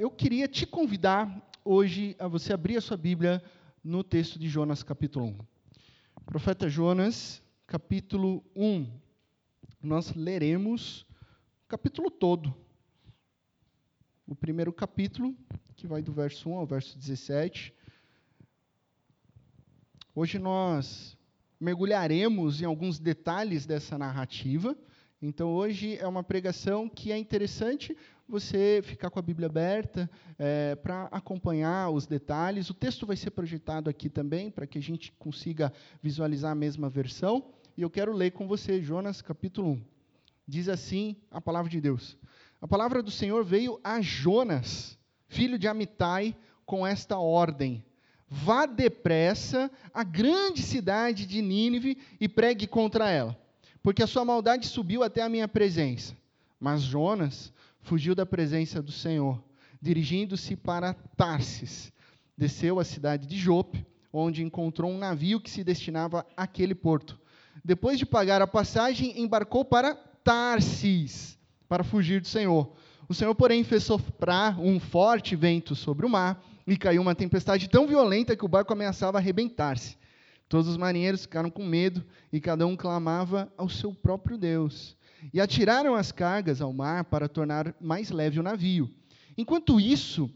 eu queria te convidar hoje a você abrir a sua Bíblia no texto de Jonas, capítulo 1. Profeta Jonas, capítulo 1. Nós leremos o capítulo todo. O primeiro capítulo, que vai do verso 1 ao verso 17. Hoje nós mergulharemos em alguns detalhes dessa narrativa. Então, hoje é uma pregação que é interessante você ficar com a Bíblia aberta é, para acompanhar os detalhes. O texto vai ser projetado aqui também, para que a gente consiga visualizar a mesma versão. E eu quero ler com você Jonas capítulo 1. Diz assim a palavra de Deus: A palavra do Senhor veio a Jonas, filho de Amitai, com esta ordem: Vá depressa à grande cidade de Nínive e pregue contra ela, porque a sua maldade subiu até a minha presença. Mas Jonas fugiu da presença do Senhor, dirigindo-se para Tarsis. Desceu à cidade de Jope, onde encontrou um navio que se destinava àquele porto. Depois de pagar a passagem, embarcou para Tarsis, para fugir do Senhor. O Senhor, porém, fez soprar um forte vento sobre o mar, e caiu uma tempestade tão violenta que o barco ameaçava arrebentar-se. Todos os marinheiros ficaram com medo, e cada um clamava ao seu próprio Deus e atiraram as cargas ao mar para tornar mais leve o navio. Enquanto isso,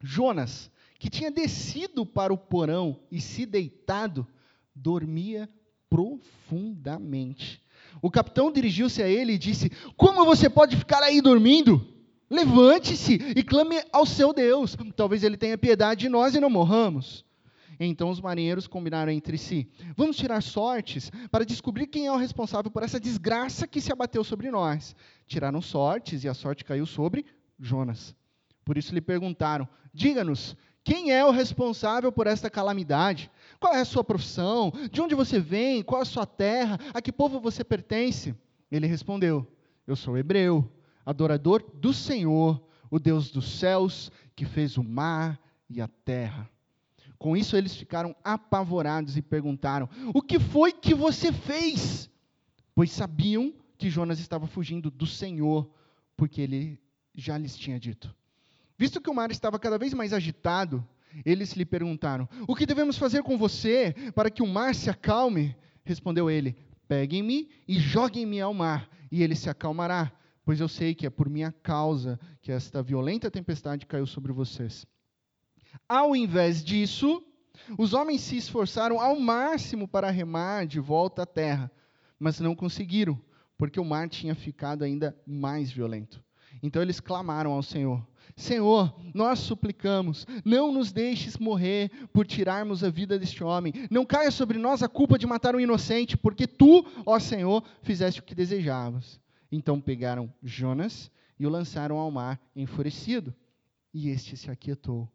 Jonas, que tinha descido para o porão e se deitado, dormia profundamente. O capitão dirigiu-se a ele e disse: Como você pode ficar aí dormindo? Levante-se e clame ao seu Deus. Talvez ele tenha piedade de nós e não morramos. Então os marinheiros combinaram entre si: Vamos tirar sortes para descobrir quem é o responsável por essa desgraça que se abateu sobre nós. Tiraram sortes e a sorte caiu sobre Jonas. Por isso lhe perguntaram: Diga-nos, quem é o responsável por esta calamidade? Qual é a sua profissão? De onde você vem? Qual a sua terra? A que povo você pertence? Ele respondeu: Eu sou hebreu, adorador do Senhor, o Deus dos céus, que fez o mar e a terra. Com isso, eles ficaram apavorados e perguntaram: O que foi que você fez? Pois sabiam que Jonas estava fugindo do Senhor, porque ele já lhes tinha dito. Visto que o mar estava cada vez mais agitado, eles lhe perguntaram: O que devemos fazer com você para que o mar se acalme? Respondeu ele: Peguem-me e joguem-me ao mar, e ele se acalmará, pois eu sei que é por minha causa que esta violenta tempestade caiu sobre vocês. Ao invés disso, os homens se esforçaram ao máximo para remar de volta à terra, mas não conseguiram, porque o mar tinha ficado ainda mais violento. Então eles clamaram ao Senhor: Senhor, nós suplicamos, não nos deixes morrer por tirarmos a vida deste homem. Não caia sobre nós a culpa de matar um inocente, porque tu, ó Senhor, fizeste o que desejavas. Então pegaram Jonas e o lançaram ao mar enfurecido, e este se aquietou.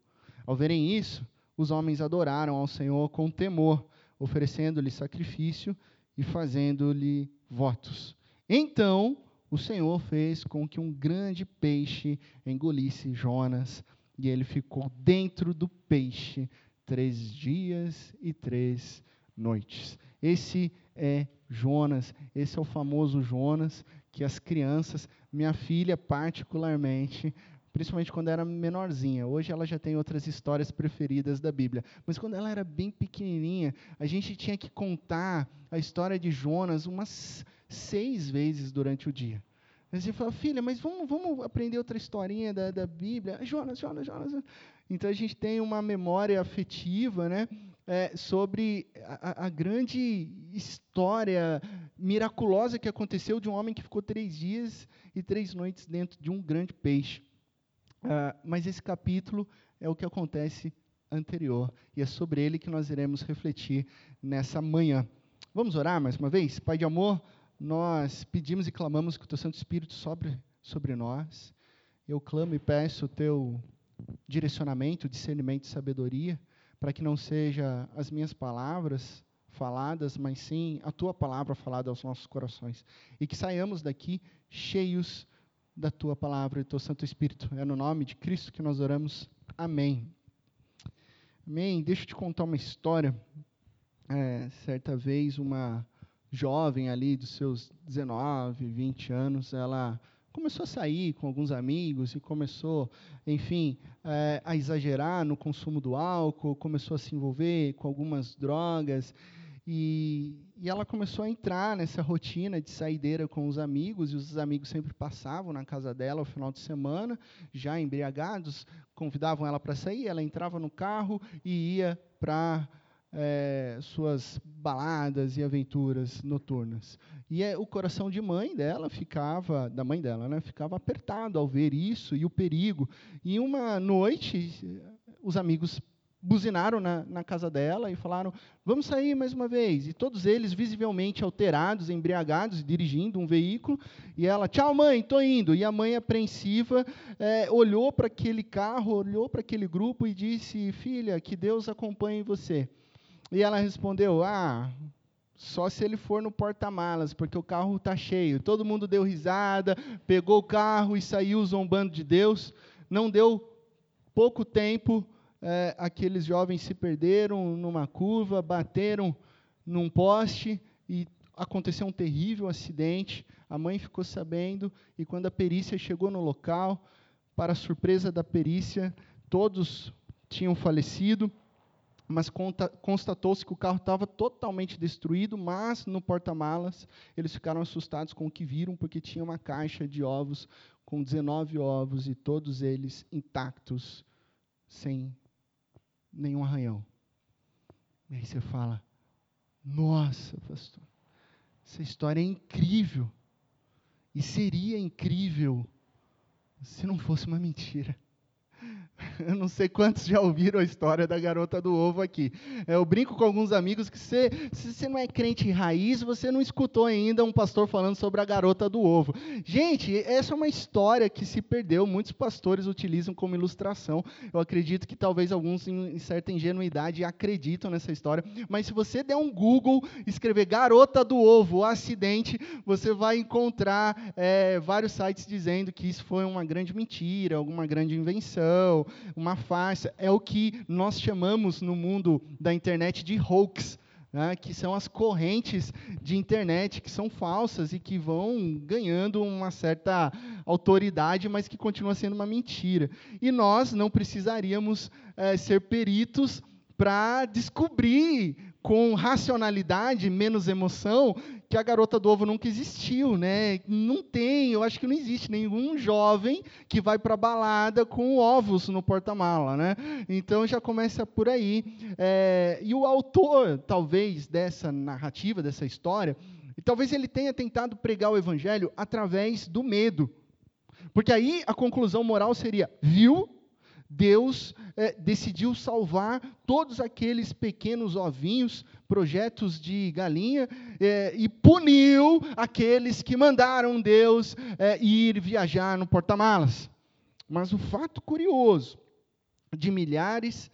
Ao verem isso, os homens adoraram ao Senhor com temor, oferecendo-lhe sacrifício e fazendo-lhe votos. Então o Senhor fez com que um grande peixe engolisse Jonas, e ele ficou dentro do peixe três dias e três noites. Esse é Jonas, esse é o famoso Jonas que as crianças, minha filha particularmente, principalmente quando era menorzinha. Hoje ela já tem outras histórias preferidas da Bíblia. Mas quando ela era bem pequenininha, a gente tinha que contar a história de Jonas umas seis vezes durante o dia. A gente falava, filha, mas vamos, vamos aprender outra historinha da, da Bíblia. Jonas, Jonas, Jonas. Então a gente tem uma memória afetiva, né? É, sobre a, a, grande história miraculosa que aconteceu de um homem que ficou três dias e três noites dentro de um grande peixe. Uh, mas esse capítulo é o que acontece anterior, e é sobre ele que nós iremos refletir nessa manhã. Vamos orar mais uma vez? Pai de amor, nós pedimos e clamamos que o teu Santo Espírito sobre, sobre nós. Eu clamo e peço o teu direcionamento, discernimento e sabedoria, para que não seja as minhas palavras faladas, mas sim a tua palavra falada aos nossos corações. E que saiamos daqui cheios da tua palavra e do teu Santo Espírito. É no nome de Cristo que nós oramos. Amém. Amém. Deixa eu te contar uma história. É, certa vez, uma jovem ali dos seus 19, 20 anos, ela começou a sair com alguns amigos e começou, enfim, é, a exagerar no consumo do álcool, começou a se envolver com algumas drogas. E, e, ela começou a entrar nessa rotina de saideira com os amigos, e os amigos sempre passavam na casa dela ao final de semana, já embriagados, convidavam ela para sair, ela entrava no carro e ia para é, suas baladas e aventuras noturnas. E é, o coração de mãe dela ficava, da mãe dela, né, ficava apertado ao ver isso e o perigo. E uma noite, os amigos buzinaram na, na, casa dela e falaram: vamos sair mais uma vez. E todos eles visivelmente alterados, embriagados, dirigindo um veículo. E ela: tchau, mãe, estou indo. E a mãe, apreensiva, é, olhou para aquele carro, olhou para aquele grupo e disse: filha, que Deus acompanhe você. E ela respondeu: Ah, só se ele for no porta-malas, porque o carro está cheio. Todo mundo deu risada, pegou o carro e saiu zombando de Deus. Não deu pouco tempo, é, aqueles jovens se perderam numa curva, bateram num poste e aconteceu um terrível acidente. A mãe ficou sabendo e quando a perícia chegou no local, para surpresa da perícia, todos tinham falecido mas constatou-se que o carro estava totalmente destruído, mas no porta-malas eles ficaram assustados com o que viram, porque tinha uma caixa de ovos com 19 ovos e todos eles intactos, sem nenhum arranhão. E aí você fala: Nossa, pastor, essa história é incrível. E seria incrível se não fosse uma mentira. Eu não sei quantos já ouviram a história da garota do ovo aqui. Eu brinco com alguns amigos que se, se você não é crente raiz, você não escutou ainda um pastor falando sobre a garota do ovo. Gente, essa é uma história que se perdeu, muitos pastores utilizam como ilustração. Eu acredito que talvez alguns, em certa ingenuidade, acreditam nessa história. Mas se você der um Google, escrever garota do ovo, acidente, você vai encontrar é, vários sites dizendo que isso foi uma grande mentira, alguma grande invenção uma farsa, é o que nós chamamos no mundo da internet de hoax. Né, que são as correntes de internet que são falsas e que vão ganhando uma certa autoridade, mas que continua sendo uma mentira. E nós não precisaríamos é, ser peritos para descobrir com racionalidade, menos emoção, que a garota do ovo nunca existiu, né? Não tem, eu acho que não existe nenhum jovem que vai para balada com ovos no porta-mala, né? Então já começa por aí. É, e o autor, talvez, dessa narrativa, dessa história, talvez ele tenha tentado pregar o evangelho através do medo. Porque aí a conclusão moral seria: viu? Deus é, decidiu salvar todos aqueles pequenos ovinhos, projetos de galinha, é, e puniu aqueles que mandaram Deus é, ir viajar no porta-malas. Mas o fato curioso de milhares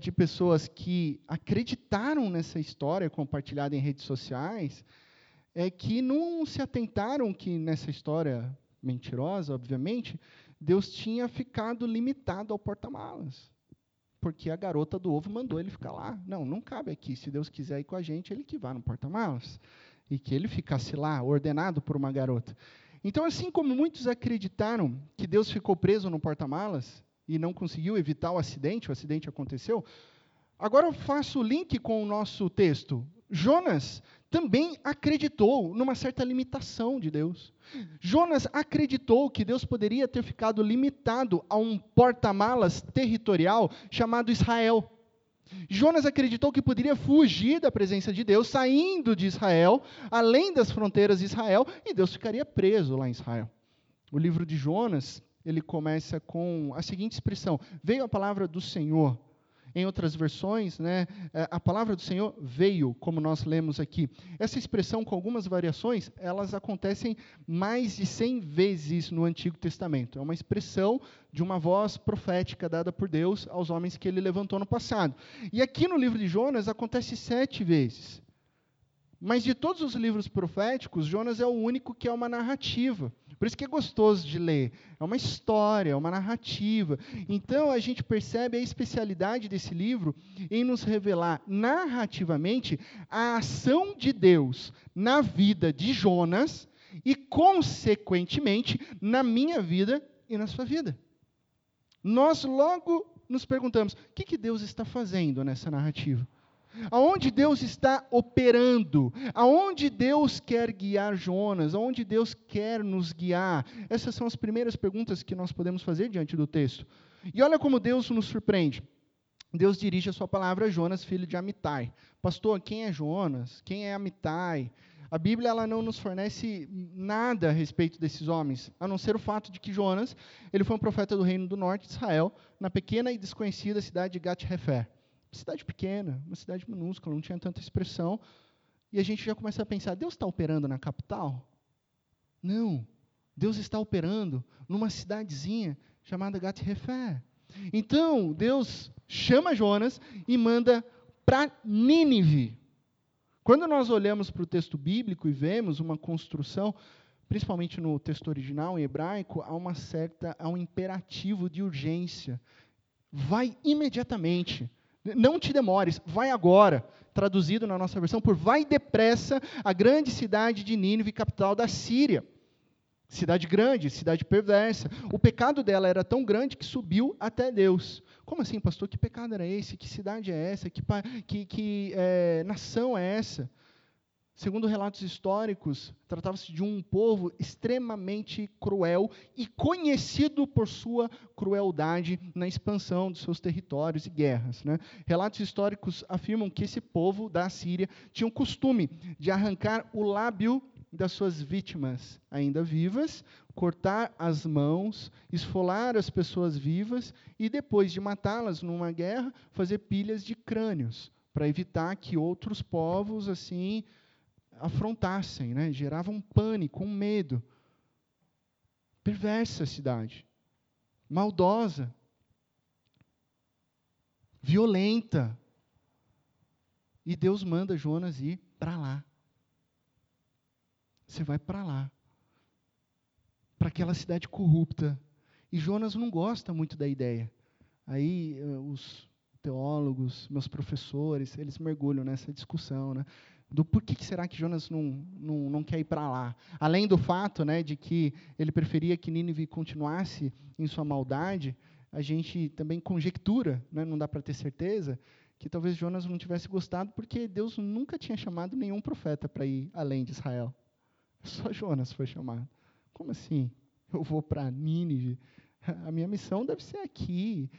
de pessoas que acreditaram nessa história compartilhada em redes sociais é que não se atentaram que nessa história mentirosa, obviamente, Deus tinha ficado limitado ao porta-malas. Porque a garota do ovo mandou ele ficar lá. Não, não cabe aqui. Se Deus quiser ir com a gente, ele que vá no porta-malas. E que ele ficasse lá, ordenado por uma garota. Então, assim como muitos acreditaram que Deus ficou preso no porta-malas e não conseguiu evitar o acidente, o acidente aconteceu, agora eu faço o link com o nosso texto. Jonas também acreditou numa certa limitação de Deus. Jonas acreditou que Deus poderia ter ficado limitado a um porta-malas territorial chamado Israel. Jonas acreditou que poderia fugir da presença de Deus, saindo de Israel, além das fronteiras de Israel, e Deus ficaria preso lá em Israel. O livro de Jonas, ele começa com a seguinte expressão: Veio a palavra do Senhor em outras versões, né, é, a palavra do Senhor veio, como nós lemos aqui. Essa expressão, com algumas variações, elas acontecem mais de 100 vezes no Antigo Testamento. É uma expressão de uma voz profética dada por Deus aos homens que ele levantou no passado. E aqui no livro de Jonas acontece sete vezes. Mas de todos os livros proféticos, Jonas é o único que é uma narrativa. Por isso que é gostoso de ler. É uma história, é uma narrativa. Então a gente percebe a especialidade desse livro em nos revelar narrativamente a ação de Deus na vida de Jonas e, consequentemente, na minha vida e na sua vida. Nós logo nos perguntamos: o que, que Deus está fazendo nessa narrativa? Aonde Deus está operando? Aonde Deus quer guiar Jonas? Aonde Deus quer nos guiar? Essas são as primeiras perguntas que nós podemos fazer diante do texto. E olha como Deus nos surpreende. Deus dirige a sua palavra a Jonas, filho de Amitai. Pastor, quem é Jonas? Quem é Amitai? A Bíblia ela não nos fornece nada a respeito desses homens, a não ser o fato de que Jonas ele foi um profeta do reino do norte de Israel, na pequena e desconhecida cidade de Gat-Hefer. Cidade pequena, uma cidade minúscula, não tinha tanta expressão. E a gente já começa a pensar: Deus está operando na capital? Não. Deus está operando numa cidadezinha chamada Gat-Hefer. Então, Deus chama Jonas e manda para Nínive. Quando nós olhamos para o texto bíblico e vemos uma construção, principalmente no texto original em hebraico, há uma certa, há um imperativo de urgência. Vai imediatamente. Não te demores, vai agora. Traduzido na nossa versão por vai depressa a grande cidade de Nínive, capital da Síria. Cidade grande, cidade perversa. O pecado dela era tão grande que subiu até Deus. Como assim, pastor? Que pecado era esse? Que cidade é essa? Que, que, que é, nação é essa? Segundo relatos históricos, tratava-se de um povo extremamente cruel e conhecido por sua crueldade na expansão dos seus territórios e guerras. Né? Relatos históricos afirmam que esse povo da Síria tinha o costume de arrancar o lábio das suas vítimas ainda vivas, cortar as mãos, esfolar as pessoas vivas e, depois de matá-las numa guerra, fazer pilhas de crânios, para evitar que outros povos assim afrontassem, né? geravam um pânico, um medo. Perversa a cidade, maldosa, violenta. E Deus manda Jonas ir para lá. Você vai para lá, para aquela cidade corrupta. E Jonas não gosta muito da ideia. Aí eh, os teólogos, meus professores, eles mergulham nessa discussão, né? Do porquê que será que Jonas não, não, não quer ir para lá? Além do fato né, de que ele preferia que Nínive continuasse em sua maldade, a gente também conjectura, né, não dá para ter certeza, que talvez Jonas não tivesse gostado porque Deus nunca tinha chamado nenhum profeta para ir além de Israel. Só Jonas foi chamado. Como assim? Eu vou para Nínive? A minha missão deve ser aqui,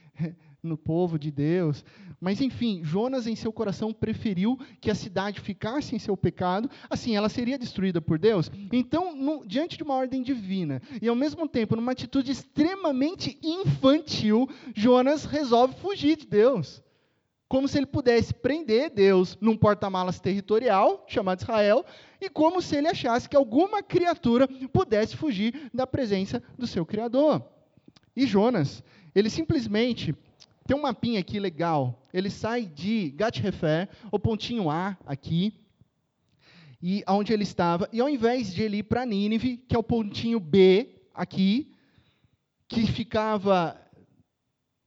no povo de Deus. Mas, enfim, Jonas, em seu coração, preferiu que a cidade ficasse em seu pecado, assim ela seria destruída por Deus. Então, no, diante de uma ordem divina, e ao mesmo tempo, numa atitude extremamente infantil, Jonas resolve fugir de Deus como se ele pudesse prender Deus num porta-malas territorial, chamado Israel, e como se ele achasse que alguma criatura pudesse fugir da presença do seu Criador. E Jonas, ele simplesmente tem um mapinha aqui legal. Ele sai de Gat-Hefer, o pontinho A aqui, e onde ele estava, e ao invés de ele ir para Nínive, que é o pontinho B aqui, que ficava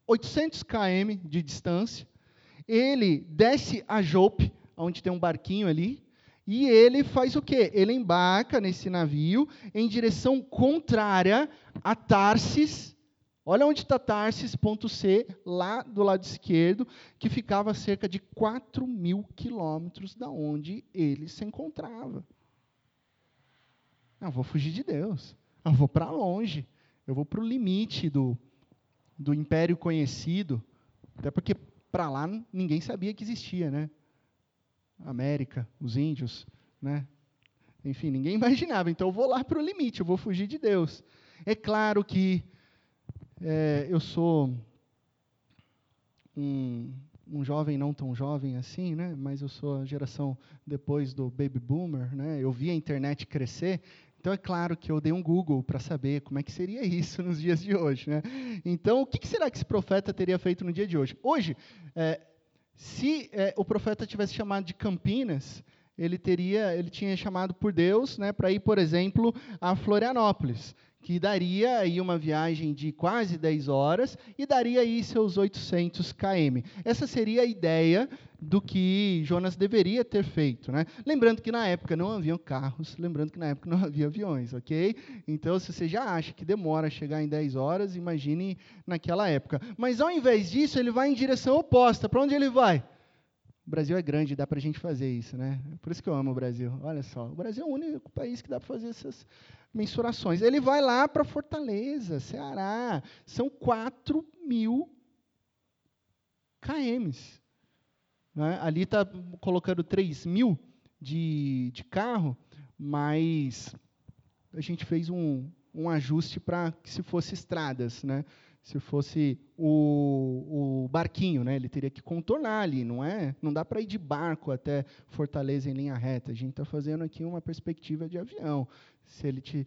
800 km de distância, ele desce a Jope, onde tem um barquinho ali, e ele faz o quê? Ele embarca nesse navio em direção contrária a Tarsis. Olha onde está Tarsis, ponto C, lá do lado esquerdo, que ficava a cerca de 4 mil quilômetros da onde ele se encontrava. Eu vou fugir de Deus. Eu vou para longe. Eu vou para o limite do, do império conhecido. Até porque para lá ninguém sabia que existia, né? América, os índios, né? Enfim, ninguém imaginava. Então eu vou lá para o limite, eu vou fugir de Deus. É claro que é, eu sou um, um jovem não tão jovem assim, né? Mas eu sou a geração depois do baby boomer, né? Eu vi a internet crescer, então é claro que eu dei um Google para saber como é que seria isso nos dias de hoje. Né? Então, o que, será que esse profeta teria feito no dia de hoje? Hoje, é, se é, o profeta tivesse chamado de Campinas, ele teria, ele tinha chamado por Deus, né, para ir, por exemplo, a Florianópolis, que daria aí uma viagem de quase 10 horas e daria aí seus 800 km. Essa seria a ideia do que Jonas deveria ter feito, né? Lembrando que na época não haviam carros, lembrando que na época não havia aviões, ok? Então, se você já acha que demora chegar em 10 horas, imagine naquela época. Mas ao invés disso, ele vai em direção oposta. Para onde ele vai? O Brasil é grande, dá para a gente fazer isso, né? Por isso que eu amo o Brasil. Olha só, o Brasil é o único país que dá para fazer essas mensurações. Ele vai lá para Fortaleza, Ceará. São 4 mil kms. Né? Ali está colocando 3 mil de, de carro, mas a gente fez um, um ajuste para que se fosse estradas, né? Se fosse o, o barquinho, né? Ele teria que contornar ali, não é? Não dá para ir de barco até Fortaleza em linha reta. A gente está fazendo aqui uma perspectiva de avião. Se ele te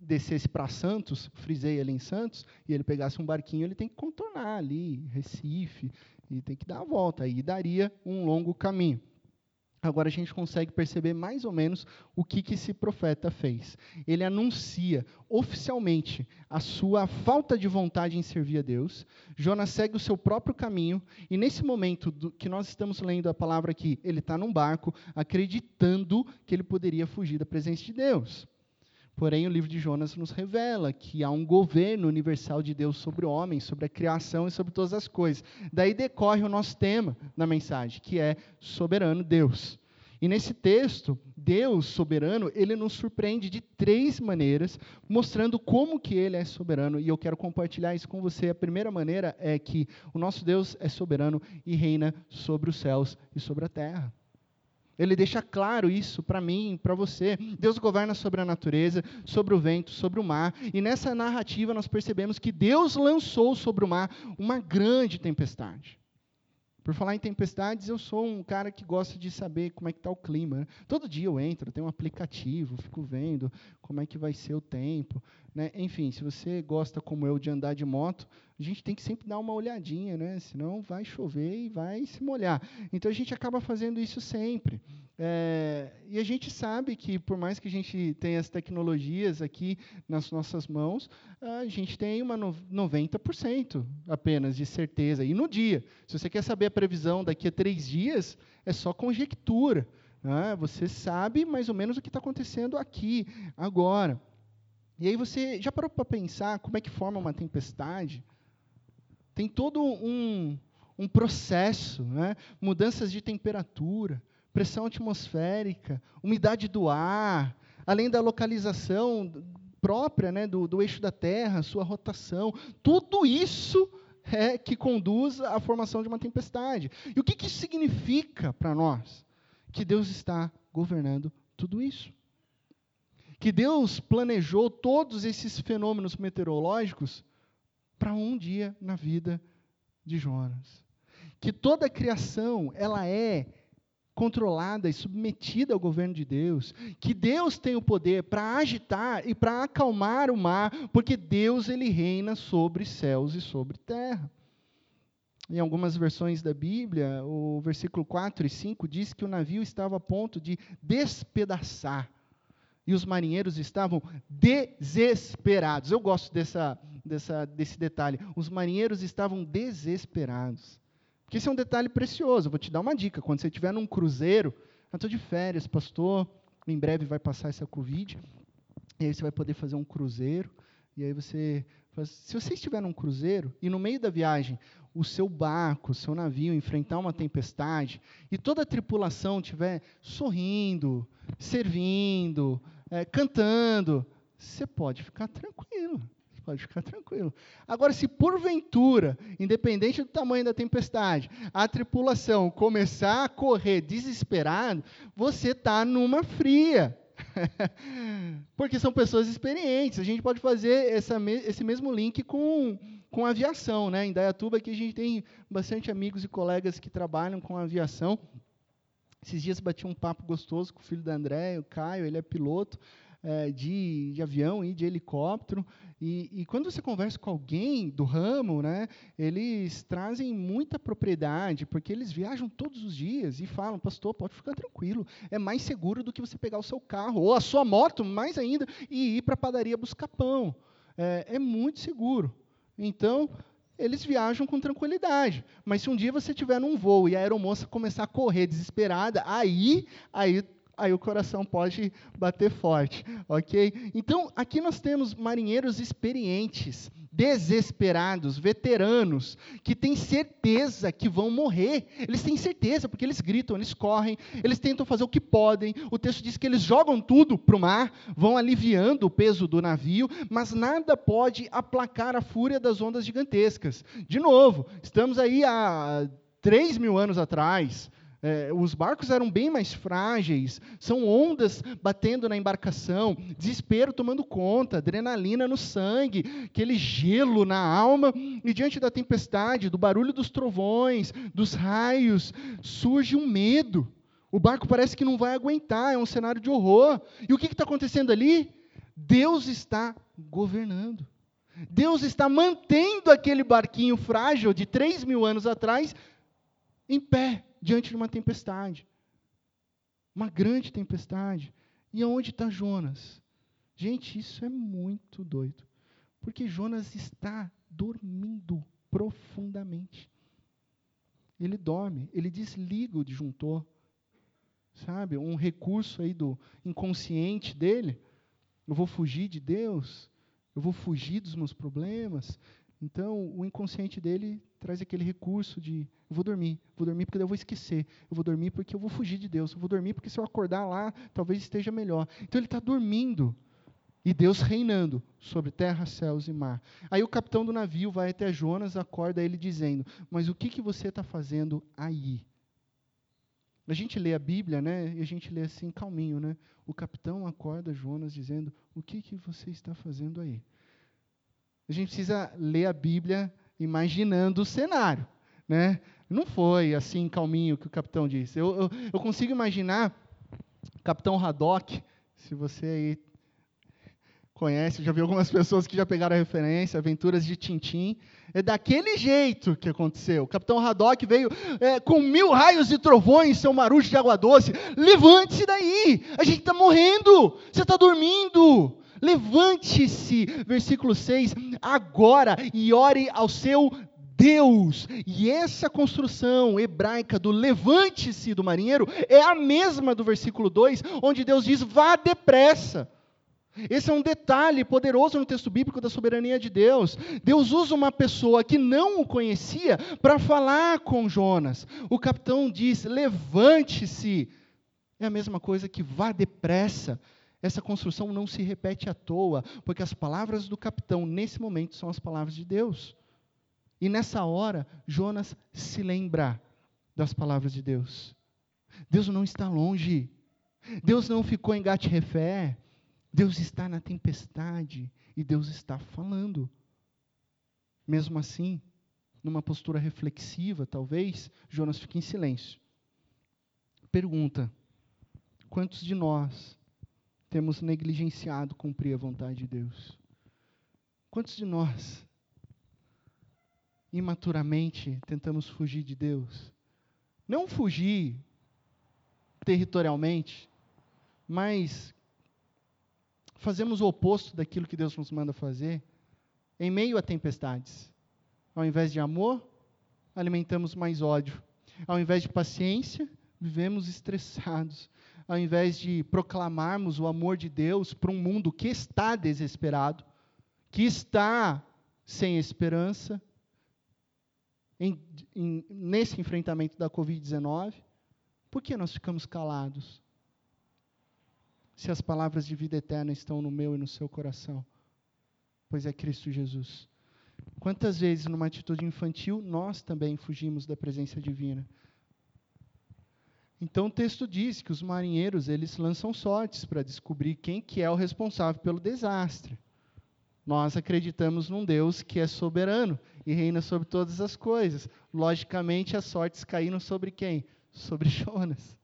descesse para Santos, frisei ali em Santos, e ele pegasse um barquinho, ele tem que contornar ali, Recife, e tem que dar a volta, aí daria um longo caminho. Agora a gente consegue perceber mais ou menos o que, que esse profeta fez. Ele anuncia oficialmente a sua falta de vontade em servir a Deus. Jonas segue o seu próprio caminho, e nesse momento do, que nós estamos lendo a palavra aqui, ele está num barco, acreditando que ele poderia fugir da presença de Deus. Porém, o livro de Jonas nos revela que há um governo universal de Deus sobre o homem, sobre a criação e sobre todas as coisas. Daí decorre o nosso tema na mensagem, que é soberano Deus. E nesse texto, Deus soberano, ele nos surpreende de três maneiras, mostrando como que ele é soberano, e eu quero compartilhar isso com você. A primeira maneira é que o nosso Deus é soberano e reina sobre os céus e sobre a terra. Ele deixa claro isso para mim, para você. Deus governa sobre a natureza, sobre o vento, sobre o mar. E nessa narrativa nós percebemos que Deus lançou sobre o mar uma grande tempestade. Por falar em tempestades, eu sou um cara que gosta de saber como é que está o clima. Né? Todo dia eu entro, tenho um aplicativo, fico vendo como é que vai ser o tempo. Né? Enfim, se você gosta, como eu, de andar de moto, a gente tem que sempre dar uma olhadinha, né? senão vai chover e vai se molhar. Então a gente acaba fazendo isso sempre. É, e a gente sabe que, por mais que a gente tenha as tecnologias aqui nas nossas mãos, a gente tem uma 90% apenas de certeza. E no dia, se você quer saber a previsão daqui a três dias, é só conjectura. Né? Você sabe mais ou menos o que está acontecendo aqui, agora. E aí você já parou para pensar como é que forma uma tempestade? Tem todo um, um processo, né? mudanças de temperatura, pressão atmosférica, umidade do ar, além da localização própria né, do, do eixo da Terra, sua rotação, tudo isso é que conduz à formação de uma tempestade. E o que, que isso significa para nós? Que Deus está governando tudo isso. Que Deus planejou todos esses fenômenos meteorológicos para um dia na vida de Jonas. Que toda a criação, ela é controlada e submetida ao governo de Deus, que Deus tem o poder para agitar e para acalmar o mar, porque Deus ele reina sobre céus e sobre terra. Em algumas versões da Bíblia, o versículo 4 e 5 diz que o navio estava a ponto de despedaçar. E os marinheiros estavam desesperados. Eu gosto dessa, dessa, desse detalhe. Os marinheiros estavam desesperados. Porque esse é um detalhe precioso. Vou te dar uma dica. Quando você estiver num cruzeiro, eu estou de férias, pastor, em breve vai passar essa Covid, e aí você vai poder fazer um cruzeiro, e aí você. Se você estiver num cruzeiro e no meio da viagem o seu barco, o seu navio enfrentar uma tempestade e toda a tripulação estiver sorrindo, servindo, é, cantando, você pode ficar tranquilo pode ficar tranquilo. Agora, se porventura, independente do tamanho da tempestade, a tripulação começar a correr desesperado, você está numa fria. Porque são pessoas experientes. A gente pode fazer essa, esse mesmo link com, com aviação. Né? Em Dayatuba, aqui a gente tem bastante amigos e colegas que trabalham com aviação. Esses dias bati um papo gostoso com o filho da André, o Caio, ele é piloto é, de, de, avião e de helicóptero. E, e, quando você conversa com alguém do ramo, né, eles trazem muita propriedade, porque eles viajam todos os dias e falam, pastor, pode ficar tranquilo, é mais seguro do que você pegar o seu carro, ou a sua moto, mais ainda, e ir para a padaria buscar pão. é, é muito seguro. Então, eles viajam com tranquilidade. Mas se um dia você estiver num voo e a aeromoça começar a correr desesperada, aí, aí aí o coração pode bater forte, ok? Então, aqui nós temos marinheiros experientes, desesperados, veteranos, que têm certeza que vão morrer. Eles têm certeza, porque eles gritam, eles correm, eles tentam fazer o que podem. O texto diz que eles jogam tudo para o mar, vão aliviando o peso do navio, mas nada pode aplacar a fúria das ondas gigantescas. De novo, estamos aí há 3 mil anos atrás, é, os barcos eram bem mais frágeis, são ondas batendo na embarcação, desespero tomando conta, adrenalina no sangue, aquele gelo na alma, e diante da tempestade, do barulho dos trovões, dos raios, surge um medo. O barco parece que não vai aguentar, é um cenário de horror. E o que está acontecendo ali? Deus está governando. Deus está mantendo aquele barquinho frágil de 3 mil anos atrás em pé diante de uma tempestade. Uma grande tempestade. E aonde está Jonas? Gente, isso é muito doido. Porque Jonas está dormindo profundamente. Ele dorme, ele desliga o disjuntor. Sabe? Um recurso aí do inconsciente dele. Eu vou fugir de Deus, eu vou fugir dos meus problemas. Então, o inconsciente dele traz aquele recurso de vou dormir, vou dormir porque eu vou esquecer, eu vou dormir porque eu vou fugir de Deus, eu vou dormir porque se eu acordar lá, talvez esteja melhor. Então ele está dormindo e Deus reinando sobre terra, céus e mar. Aí o capitão do navio vai até Jonas, acorda ele dizendo: Mas o que, que você está fazendo aí? A gente lê a Bíblia, né? E a gente lê assim, calminho, né? O capitão acorda Jonas dizendo: O que, que você está fazendo aí? A gente precisa ler a Bíblia imaginando o cenário, né? Não foi assim calminho que o capitão disse. Eu, eu, eu consigo imaginar o capitão Haddock, se você aí conhece, já viu algumas pessoas que já pegaram a referência, Aventuras de Tintim. É daquele jeito que aconteceu. O capitão Haddock veio é, com mil raios e trovões, seu marujo de água doce. Levante-se daí! A gente está morrendo! Você está dormindo! Levante-se, versículo 6, agora e ore ao seu Deus. E essa construção hebraica do levante-se do marinheiro é a mesma do versículo 2, onde Deus diz: vá depressa. Esse é um detalhe poderoso no texto bíblico da soberania de Deus. Deus usa uma pessoa que não o conhecia para falar com Jonas. O capitão diz: levante-se. É a mesma coisa que vá depressa. Essa construção não se repete à toa, porque as palavras do capitão, nesse momento, são as palavras de Deus. E nessa hora, Jonas se lembra das palavras de Deus. Deus não está longe. Deus não ficou em Gate-Refé. Deus está na tempestade e Deus está falando. Mesmo assim, numa postura reflexiva, talvez, Jonas fique em silêncio. Pergunta: quantos de nós temos negligenciado cumprir a vontade de Deus? Quantos de nós imaturamente tentamos fugir de Deus. Não fugir territorialmente, mas fazemos o oposto daquilo que Deus nos manda fazer em meio a tempestades. Ao invés de amor, alimentamos mais ódio. Ao invés de paciência, vivemos estressados. Ao invés de proclamarmos o amor de Deus para um mundo que está desesperado, que está sem esperança, em, em, nesse enfrentamento da Covid-19? Por que nós ficamos calados? Se as palavras de vida eterna estão no meu e no seu coração, pois é Cristo Jesus. Quantas vezes, numa atitude infantil, nós também fugimos da presença divina? Então o texto diz que os marinheiros eles lançam sortes para descobrir quem que é o responsável pelo desastre. Nós acreditamos num Deus que é soberano e reina sobre todas as coisas. Logicamente, as sortes caíram sobre quem? Sobre Jonas.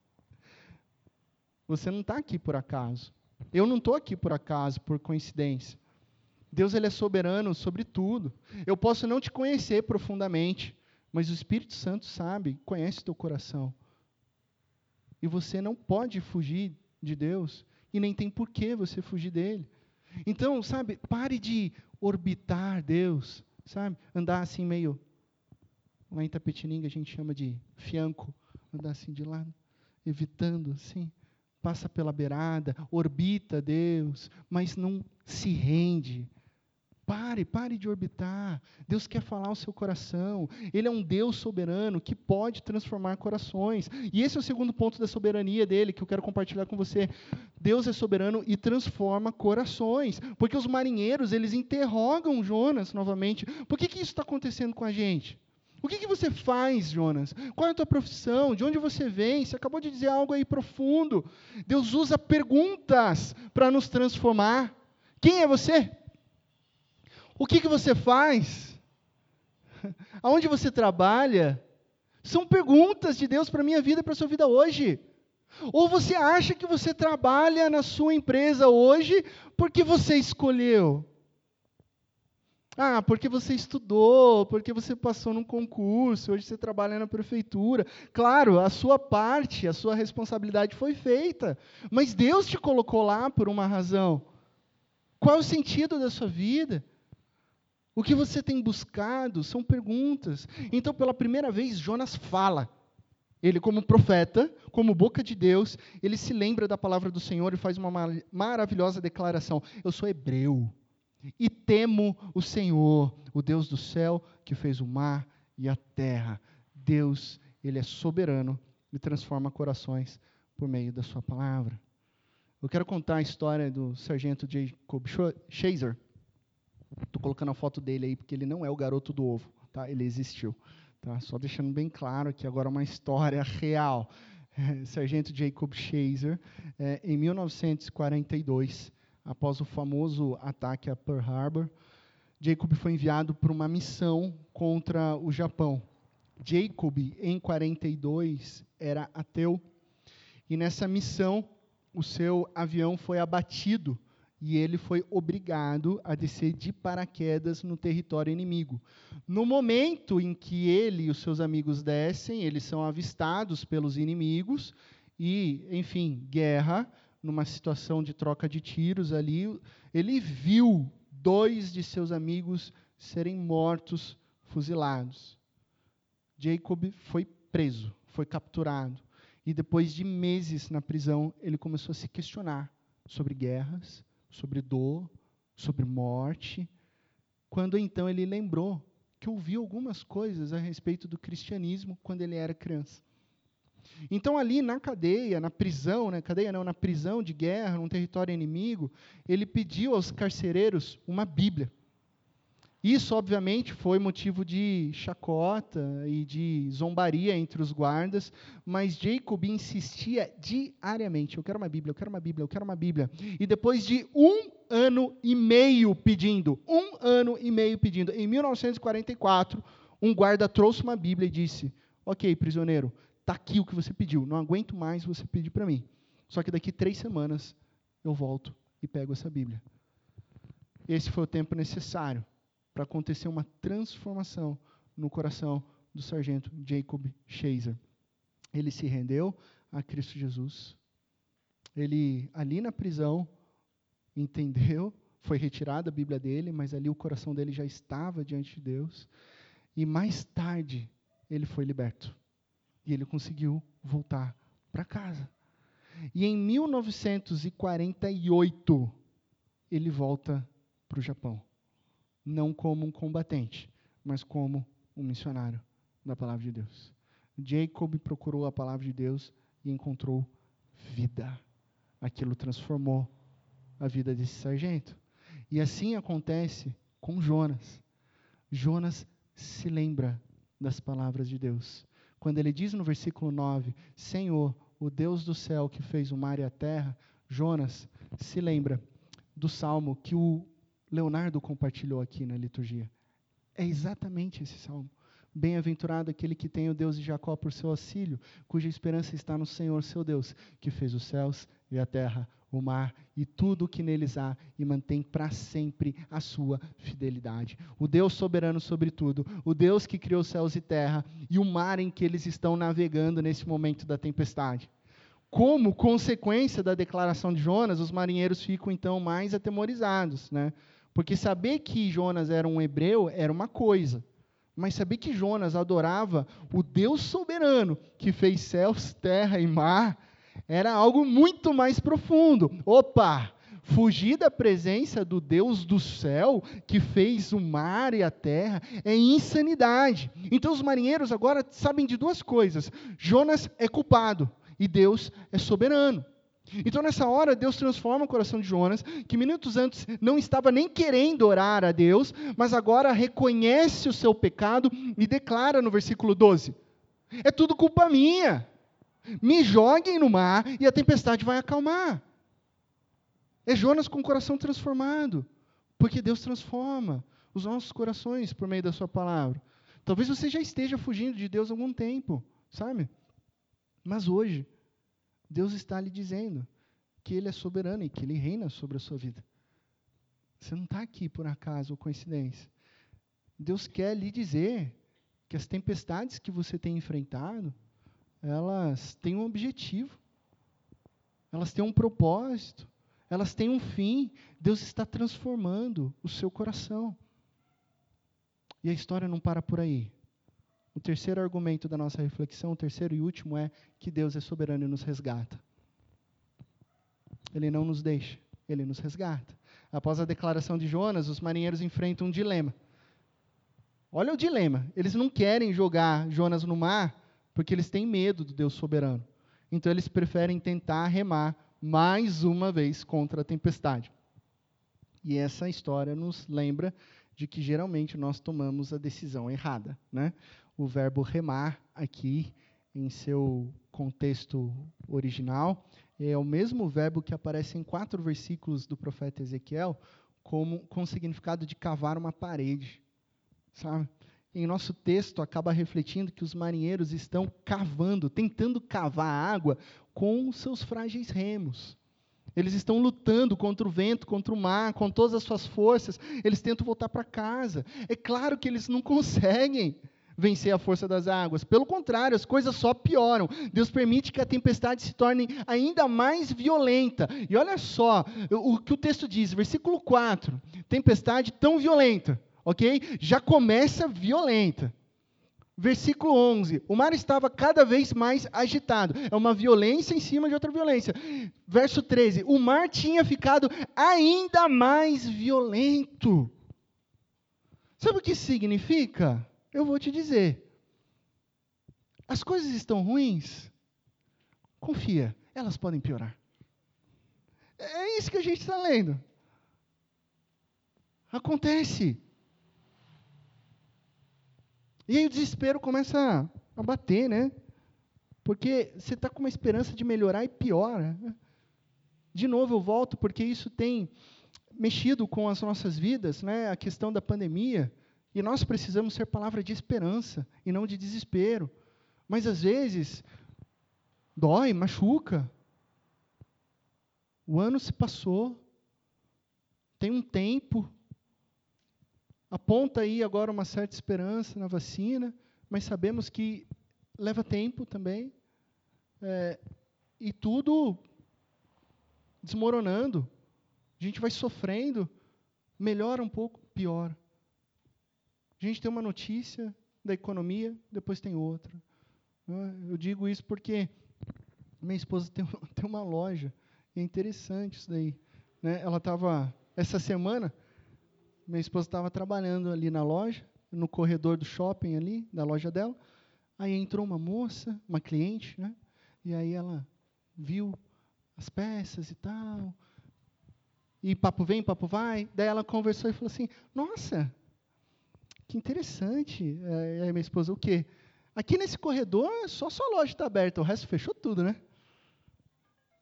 Você não está aqui por acaso. Eu não estou aqui por acaso, por coincidência. Deus ele é soberano sobre tudo. Eu posso não te conhecer profundamente, mas o Espírito Santo sabe, conhece teu coração. E você não pode fugir de Deus, e nem tem por que você fugir dele. Então, sabe, pare de orbitar Deus, sabe? Andar assim meio. Lá em Tapetininga a gente chama de fianco, andar assim de lado, evitando assim. Passa pela beirada, orbita Deus, mas não se rende, Pare, pare de orbitar. Deus quer falar ao seu coração. Ele é um Deus soberano que pode transformar corações. E esse é o segundo ponto da soberania dele que eu quero compartilhar com você. Deus é soberano e transforma corações. Porque os marinheiros, eles interrogam Jonas novamente. Por que, que isso está acontecendo com a gente? O que, que você faz, Jonas? Qual é a tua profissão? De onde você vem? Você acabou de dizer algo aí profundo. Deus usa perguntas para nos transformar. Quem é você? O que, que você faz? Aonde você trabalha? São perguntas de Deus para a minha vida e para a sua vida hoje. Ou você acha que você trabalha na sua empresa hoje porque você escolheu? Ah, porque você estudou, porque você passou num concurso, hoje você trabalha na prefeitura. Claro, a sua parte, a sua responsabilidade foi feita, mas Deus te colocou lá por uma razão. Qual é o sentido da sua vida? O que você tem buscado são perguntas. Então, pela primeira vez, Jonas fala. Ele, como profeta, como boca de Deus, ele se lembra da palavra do Senhor e faz uma maravilhosa declaração: Eu sou hebreu e temo o Senhor, o Deus do céu, que fez o mar e a terra. Deus, ele é soberano e transforma corações por meio da sua palavra. Eu quero contar a história do sargento Jacob Shazer. Estou colocando a foto dele aí porque ele não é o garoto do ovo, tá? Ele existiu, tá? Só deixando bem claro que agora é uma história real. Sargento Jacob Shazer, é, em 1942, após o famoso ataque a Pearl Harbor, Jacob foi enviado para uma missão contra o Japão. Jacob, em 42, era ateu, e nessa missão, o seu avião foi abatido e ele foi obrigado a descer de paraquedas no território inimigo. No momento em que ele e os seus amigos descem, eles são avistados pelos inimigos e, enfim, guerra, numa situação de troca de tiros ali, ele viu dois de seus amigos serem mortos, fuzilados. Jacob foi preso, foi capturado. E depois de meses na prisão, ele começou a se questionar sobre guerras, sobre dor, sobre morte, quando então ele lembrou que ouviu algumas coisas a respeito do cristianismo quando ele era criança. Então ali na cadeia, na prisão, na cadeia não, na prisão de guerra, num território inimigo, ele pediu aos carcereiros uma Bíblia. Isso, obviamente, foi motivo de chacota e de zombaria entre os guardas, mas Jacob insistia diariamente: eu quero uma Bíblia, eu quero uma Bíblia, eu quero uma Bíblia. E depois de um ano e meio pedindo, um ano e meio pedindo, em 1944, um guarda trouxe uma Bíblia e disse: Ok, prisioneiro, está aqui o que você pediu, não aguento mais você pedir para mim. Só que daqui três semanas eu volto e pego essa Bíblia. Esse foi o tempo necessário para acontecer uma transformação no coração do sargento Jacob Shazer. Ele se rendeu a Cristo Jesus. Ele, ali na prisão, entendeu, foi retirada a Bíblia dele, mas ali o coração dele já estava diante de Deus. E mais tarde, ele foi liberto. E ele conseguiu voltar para casa. E em 1948, ele volta para o Japão não como um combatente, mas como um missionário da palavra de Deus. Jacob procurou a palavra de Deus e encontrou vida. Aquilo transformou a vida desse sargento. E assim acontece com Jonas. Jonas se lembra das palavras de Deus. Quando ele diz no versículo 9: Senhor, o Deus do céu que fez o mar e a terra, Jonas se lembra do salmo que o Leonardo compartilhou aqui na liturgia. É exatamente esse salmo. Bem-aventurado aquele que tem o Deus de Jacó por seu auxílio, cuja esperança está no Senhor seu Deus, que fez os céus e a terra, o mar e tudo o que neles há, e mantém para sempre a sua fidelidade. O Deus soberano sobre tudo, o Deus que criou céus e terra e o mar em que eles estão navegando nesse momento da tempestade. como consequência da declaração de Jonas, os marinheiros ficam então mais atemorizados, né? Porque saber que Jonas era um hebreu era uma coisa, mas saber que Jonas adorava o Deus soberano que fez céus, terra e mar era algo muito mais profundo. Opa! Fugir da presença do Deus do céu, que fez o mar e a terra, é insanidade. Então os marinheiros agora sabem de duas coisas: Jonas é culpado e Deus é soberano. Então, nessa hora, Deus transforma o coração de Jonas, que minutos antes não estava nem querendo orar a Deus, mas agora reconhece o seu pecado e declara no versículo 12: É tudo culpa minha. Me joguem no mar e a tempestade vai acalmar. É Jonas com o coração transformado, porque Deus transforma os nossos corações por meio da Sua palavra. Talvez você já esteja fugindo de Deus há algum tempo, sabe? Mas hoje, Deus está lhe dizendo que Ele é soberano e que Ele reina sobre a sua vida. Você não está aqui por acaso ou coincidência. Deus quer lhe dizer que as tempestades que você tem enfrentado, elas têm um objetivo, elas têm um propósito, elas têm um fim. Deus está transformando o seu coração. E a história não para por aí. O terceiro argumento da nossa reflexão, o terceiro e último, é que Deus é soberano e nos resgata. Ele não nos deixa, ele nos resgata. Após a declaração de Jonas, os marinheiros enfrentam um dilema. Olha o dilema. Eles não querem jogar Jonas no mar porque eles têm medo do Deus soberano. Então eles preferem tentar remar mais uma vez contra a tempestade. E essa história nos lembra de que geralmente nós tomamos a decisão errada, né? O verbo remar aqui em seu contexto original é o mesmo verbo que aparece em quatro versículos do profeta Ezequiel como com o significado de cavar uma parede, sabe? Em nosso texto acaba refletindo que os marinheiros estão cavando, tentando cavar a água com seus frágeis remos. Eles estão lutando contra o vento, contra o mar, com todas as suas forças. Eles tentam voltar para casa. É claro que eles não conseguem vencer a força das águas. Pelo contrário, as coisas só pioram. Deus permite que a tempestade se torne ainda mais violenta. E olha só o que o texto diz, versículo 4: tempestade tão violenta, ok? Já começa violenta. Versículo 11: o mar estava cada vez mais agitado. É uma violência em cima de outra violência. Verso 13: o mar tinha ficado ainda mais violento. Sabe o que significa? Eu vou te dizer. As coisas estão ruins? Confia, elas podem piorar. É isso que a gente está lendo. Acontece. E aí o desespero começa a bater, né? Porque você está com uma esperança de melhorar e piora. Né? De novo, eu volto porque isso tem mexido com as nossas vidas, né? A questão da pandemia. E nós precisamos ser palavra de esperança e não de desespero. Mas às vezes dói, machuca. O ano se passou, tem um tempo, aponta aí agora uma certa esperança na vacina, mas sabemos que leva tempo também. É, e tudo desmoronando. A gente vai sofrendo, melhora um pouco, piora. A gente tem uma notícia da economia, depois tem outra. Né? Eu digo isso porque minha esposa tem, tem uma loja, e é interessante isso daí. Né? Ela estava, essa semana, minha esposa estava trabalhando ali na loja, no corredor do shopping ali, da loja dela. Aí entrou uma moça, uma cliente, né? E aí ela viu as peças e tal. E papo vem, papo vai. Daí ela conversou e falou assim: Nossa, que interessante. É, aí minha esposa, o quê? Aqui nesse corredor, só sua loja está aberta, o resto fechou tudo, né?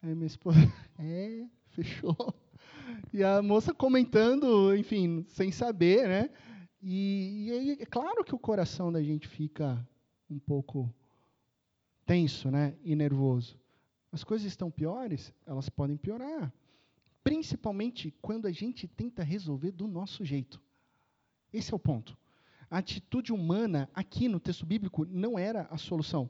Aí minha esposa, é, fechou. E a moça comentando, enfim, sem saber, né? E, e aí, é claro que o coração da gente fica um pouco tenso, né? E nervoso. As coisas estão piores? Elas podem piorar. Principalmente quando a gente tenta resolver do nosso jeito. Esse é o ponto. A atitude humana, aqui no texto bíblico, não era a solução.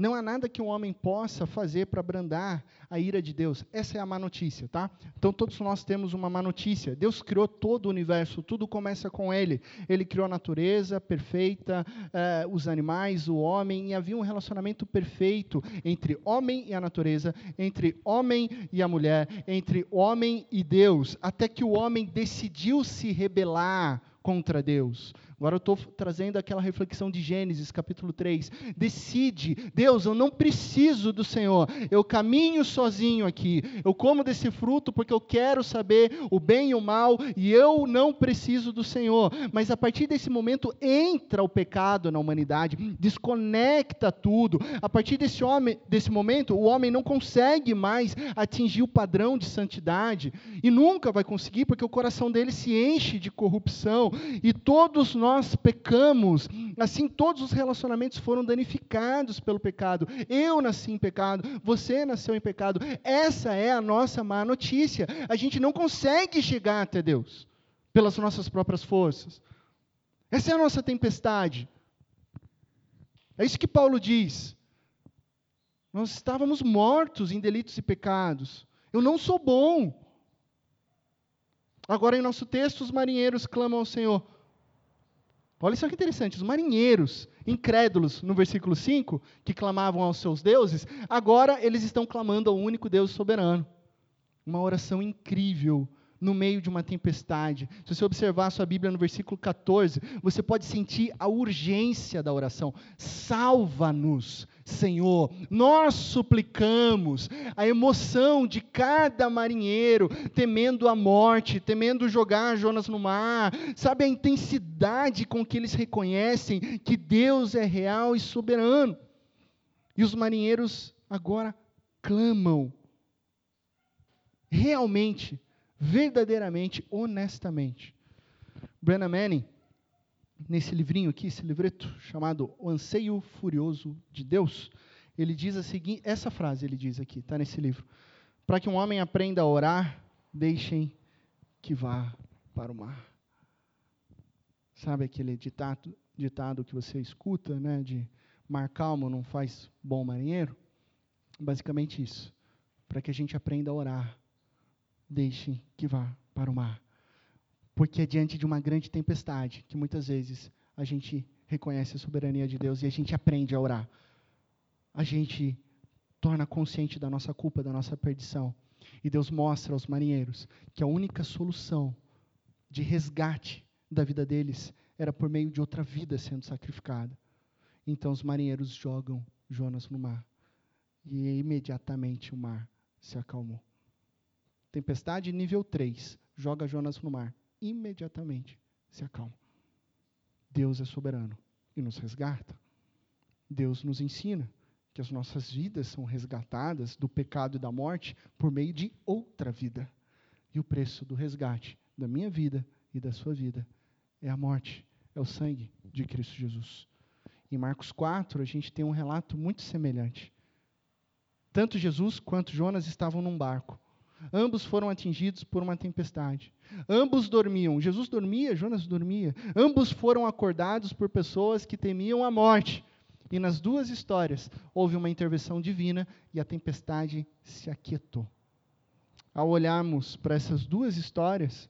Não há nada que um homem possa fazer para brandar a ira de Deus. Essa é a má notícia, tá? Então todos nós temos uma má notícia. Deus criou todo o universo, tudo começa com Ele. Ele criou a natureza perfeita, eh, os animais, o homem, e havia um relacionamento perfeito entre homem e a natureza, entre homem e a mulher, entre homem e Deus, até que o homem decidiu se rebelar contra Deus. Agora eu estou trazendo aquela reflexão de Gênesis, capítulo 3. Decide, Deus, eu não preciso do Senhor, eu caminho sozinho aqui, eu como desse fruto porque eu quero saber o bem e o mal, e eu não preciso do Senhor. Mas a partir desse momento entra o pecado na humanidade, desconecta tudo. A partir desse, homem, desse momento, o homem não consegue mais atingir o padrão de santidade, e nunca vai conseguir, porque o coração dele se enche de corrupção, e todos nós nós pecamos, assim todos os relacionamentos foram danificados pelo pecado. Eu nasci em pecado, você nasceu em pecado. Essa é a nossa má notícia. A gente não consegue chegar até Deus pelas nossas próprias forças. Essa é a nossa tempestade. É isso que Paulo diz. Nós estávamos mortos em delitos e pecados. Eu não sou bom. Agora, em nosso texto, os marinheiros clamam ao Senhor: Olha só que interessante, os marinheiros incrédulos no versículo 5, que clamavam aos seus deuses, agora eles estão clamando ao único Deus soberano. Uma oração incrível no meio de uma tempestade. Se você observar a sua Bíblia no versículo 14, você pode sentir a urgência da oração. Salva-nos, Senhor. Nós suplicamos a emoção de cada marinheiro, temendo a morte, temendo jogar Jonas no mar. Sabe a intensidade com que eles reconhecem que Deus é real e soberano. E os marinheiros agora clamam realmente verdadeiramente, honestamente. Brennan Manning, nesse livrinho aqui, esse livreto chamado O Anseio Furioso de Deus, ele diz a seguinte, essa frase ele diz aqui, está nesse livro. Para que um homem aprenda a orar, deixem que vá para o mar. Sabe aquele ditado, ditado que você escuta, né, de mar calmo não faz bom marinheiro? Basicamente isso. Para que a gente aprenda a orar, deixe que vá para o mar. Porque é diante de uma grande tempestade que muitas vezes a gente reconhece a soberania de Deus e a gente aprende a orar. A gente torna consciente da nossa culpa, da nossa perdição. E Deus mostra aos marinheiros que a única solução de resgate da vida deles era por meio de outra vida sendo sacrificada. Então os marinheiros jogam Jonas no mar. E imediatamente o mar se acalmou. Tempestade nível 3. Joga Jonas no mar. Imediatamente se acalma. Deus é soberano e nos resgata. Deus nos ensina que as nossas vidas são resgatadas do pecado e da morte por meio de outra vida. E o preço do resgate da minha vida e da sua vida é a morte, é o sangue de Cristo Jesus. Em Marcos 4, a gente tem um relato muito semelhante. Tanto Jesus quanto Jonas estavam num barco. Ambos foram atingidos por uma tempestade. Ambos dormiam. Jesus dormia, Jonas dormia. Ambos foram acordados por pessoas que temiam a morte. E nas duas histórias houve uma intervenção divina e a tempestade se aquietou. Ao olharmos para essas duas histórias,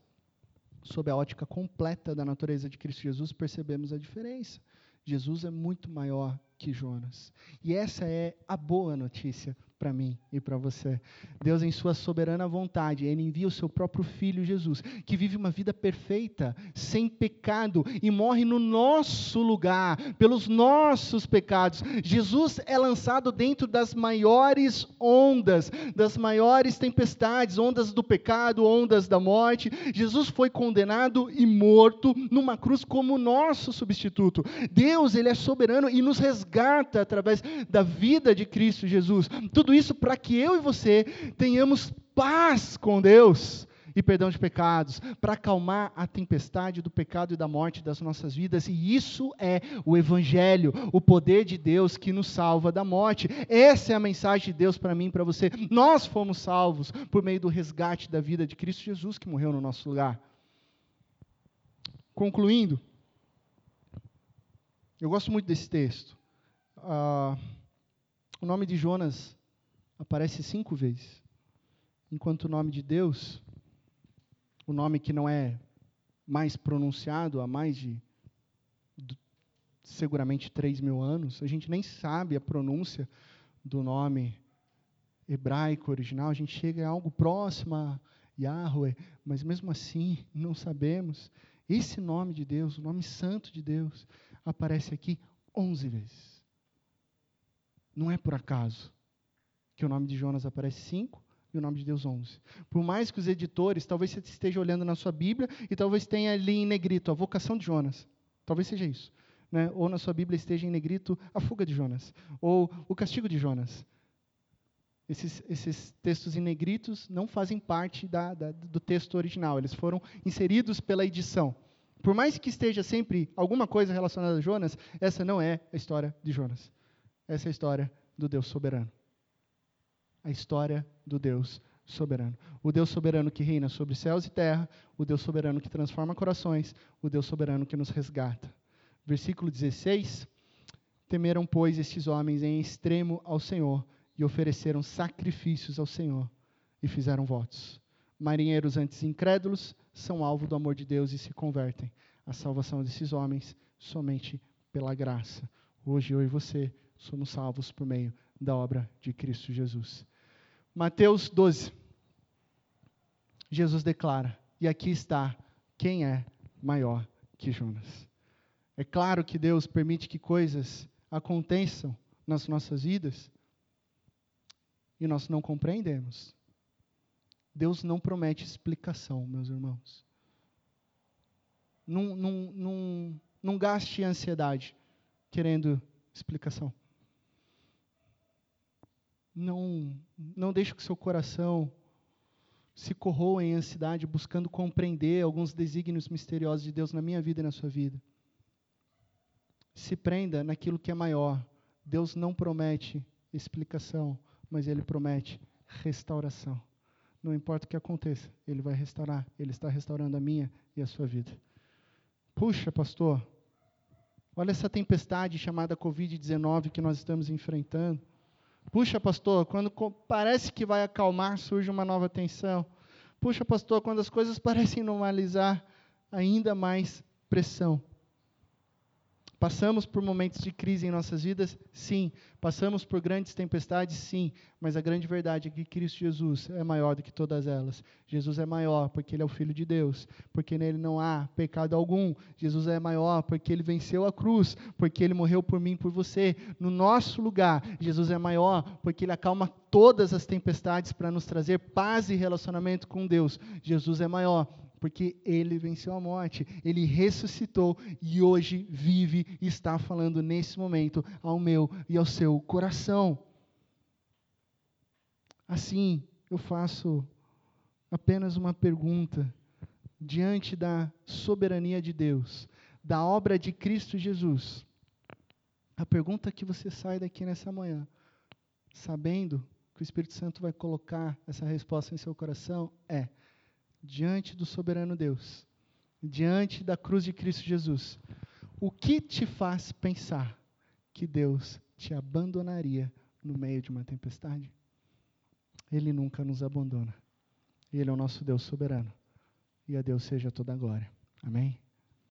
sob a ótica completa da natureza de Cristo Jesus, percebemos a diferença. Jesus é muito maior que Jonas. E essa é a boa notícia para mim e para você. Deus, em Sua soberana vontade, Ele envia o Seu próprio Filho Jesus, que vive uma vida perfeita, sem pecado, e morre no nosso lugar, pelos nossos pecados. Jesus é lançado dentro das maiores ondas, das maiores tempestades, ondas do pecado, ondas da morte. Jesus foi condenado e morto numa cruz como nosso substituto. Deus, Ele é soberano e nos resgata através da vida de Cristo Jesus. Tudo tudo isso para que eu e você tenhamos paz com Deus e perdão de pecados, para acalmar a tempestade do pecado e da morte das nossas vidas, e isso é o Evangelho, o poder de Deus que nos salva da morte. Essa é a mensagem de Deus para mim e para você. Nós fomos salvos por meio do resgate da vida de Cristo Jesus que morreu no nosso lugar. Concluindo, eu gosto muito desse texto. Uh, O nome de Jonas aparece cinco vezes, enquanto o nome de Deus, o nome que não é mais pronunciado há mais de seguramente três mil anos, a gente nem sabe a pronúncia do nome hebraico original, a gente chega a algo próximo a Yahweh, mas mesmo assim não sabemos. Esse nome de Deus, o nome santo de Deus, aparece aqui onze vezes. Não é por acaso que o nome de Jonas aparece cinco e o nome de Deus onze. Por mais que os editores, talvez você esteja olhando na sua Bíblia e talvez tenha ali em negrito a vocação de Jonas. Talvez seja isso. Né? Ou na sua Bíblia esteja em negrito a fuga de Jonas. Ou o castigo de Jonas. Esses, esses textos em negritos não fazem parte da, da, do texto original, eles foram inseridos pela edição. Por mais que esteja sempre alguma coisa relacionada a Jonas, essa não é a história de Jonas. Essa é a história do Deus soberano. A história do Deus soberano. O Deus soberano que reina sobre céus e terra, o Deus soberano que transforma corações, o Deus soberano que nos resgata. Versículo 16: Temeram, pois, estes homens em extremo ao Senhor e ofereceram sacrifícios ao Senhor e fizeram votos. Marinheiros antes incrédulos são alvo do amor de Deus e se convertem. A salvação desses homens somente pela graça. Hoje eu e você somos salvos por meio da obra de Cristo Jesus. Mateus 12. Jesus declara: E aqui está quem é maior que Jonas. É claro que Deus permite que coisas aconteçam nas nossas vidas e nós não compreendemos. Deus não promete explicação, meus irmãos. Não, não, não, não gaste ansiedade querendo explicação. Não, não deixe que seu coração se corroa em ansiedade buscando compreender alguns desígnios misteriosos de Deus na minha vida e na sua vida. Se prenda naquilo que é maior. Deus não promete explicação mas ele promete restauração. Não importa o que aconteça, ele vai restaurar. Ele está restaurando a minha e a sua vida. Puxa, pastor, olha essa tempestade chamada Covid-19 que nós estamos enfrentando. Puxa, pastor, quando parece que vai acalmar, surge uma nova tensão. Puxa, pastor, quando as coisas parecem normalizar, ainda mais pressão. Passamos por momentos de crise em nossas vidas? Sim. Passamos por grandes tempestades? Sim. Mas a grande verdade é que Cristo Jesus é maior do que todas elas. Jesus é maior porque Ele é o Filho de Deus, porque nele não há pecado algum. Jesus é maior porque Ele venceu a cruz, porque Ele morreu por mim por você. No nosso lugar, Jesus é maior porque Ele acalma todas as tempestades para nos trazer paz e relacionamento com Deus. Jesus é maior porque ele venceu a morte, ele ressuscitou e hoje vive e está falando nesse momento ao meu e ao seu coração. Assim, eu faço apenas uma pergunta diante da soberania de Deus, da obra de Cristo Jesus. A pergunta que você sai daqui nessa manhã, sabendo que o Espírito Santo vai colocar essa resposta em seu coração, é: diante do soberano Deus, diante da cruz de Cristo Jesus, o que te faz pensar que Deus te abandonaria no meio de uma tempestade? Ele nunca nos abandona. Ele é o nosso Deus soberano. E a Deus seja toda a glória. Amém?